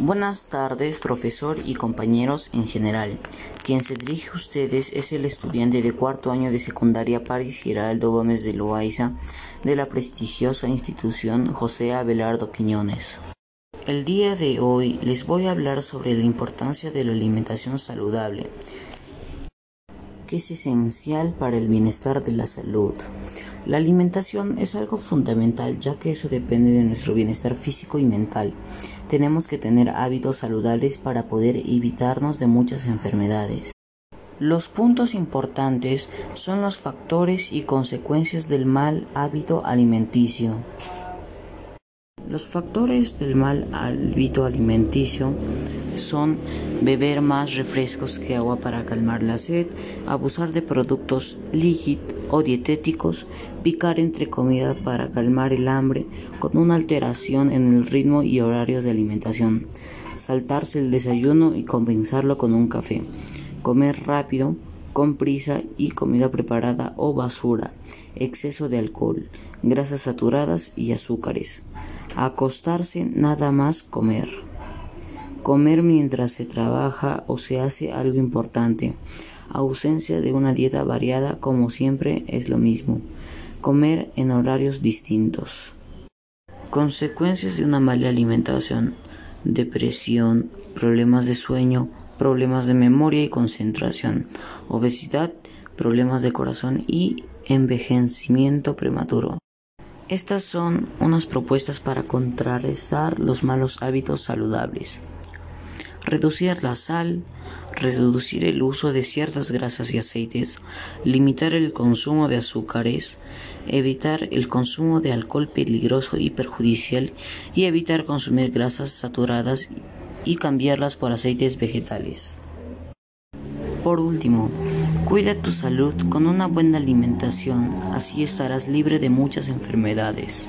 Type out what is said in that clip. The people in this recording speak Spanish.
Buenas tardes, profesor y compañeros en general. Quien se dirige a ustedes es el estudiante de cuarto año de secundaria Paris Giraldo Gómez de Loaiza de la prestigiosa institución José Abelardo Quiñones. El día de hoy les voy a hablar sobre la importancia de la alimentación saludable, que es esencial para el bienestar de la salud. La alimentación es algo fundamental ya que eso depende de nuestro bienestar físico y mental. Tenemos que tener hábitos saludables para poder evitarnos de muchas enfermedades. Los puntos importantes son los factores y consecuencias del mal hábito alimenticio. Los factores del mal hábito alimenticio son beber más refrescos que agua para calmar la sed, abusar de productos líquidos o dietéticos, picar entre comida para calmar el hambre con una alteración en el ritmo y horarios de alimentación, saltarse el desayuno y compensarlo con un café, comer rápido, con prisa y comida preparada o basura, exceso de alcohol, grasas saturadas y azúcares, acostarse nada más comer, comer mientras se trabaja o se hace algo importante, ausencia de una dieta variada como siempre es lo mismo, comer en horarios distintos. Consecuencias de una mala alimentación, depresión, problemas de sueño, problemas de memoria y concentración, obesidad, problemas de corazón y envejecimiento prematuro. Estas son unas propuestas para contrarrestar los malos hábitos saludables. Reducir la sal, reducir el uso de ciertas grasas y aceites, limitar el consumo de azúcares, evitar el consumo de alcohol peligroso y perjudicial y evitar consumir grasas saturadas y cambiarlas por aceites vegetales. Por último, cuida tu salud con una buena alimentación, así estarás libre de muchas enfermedades.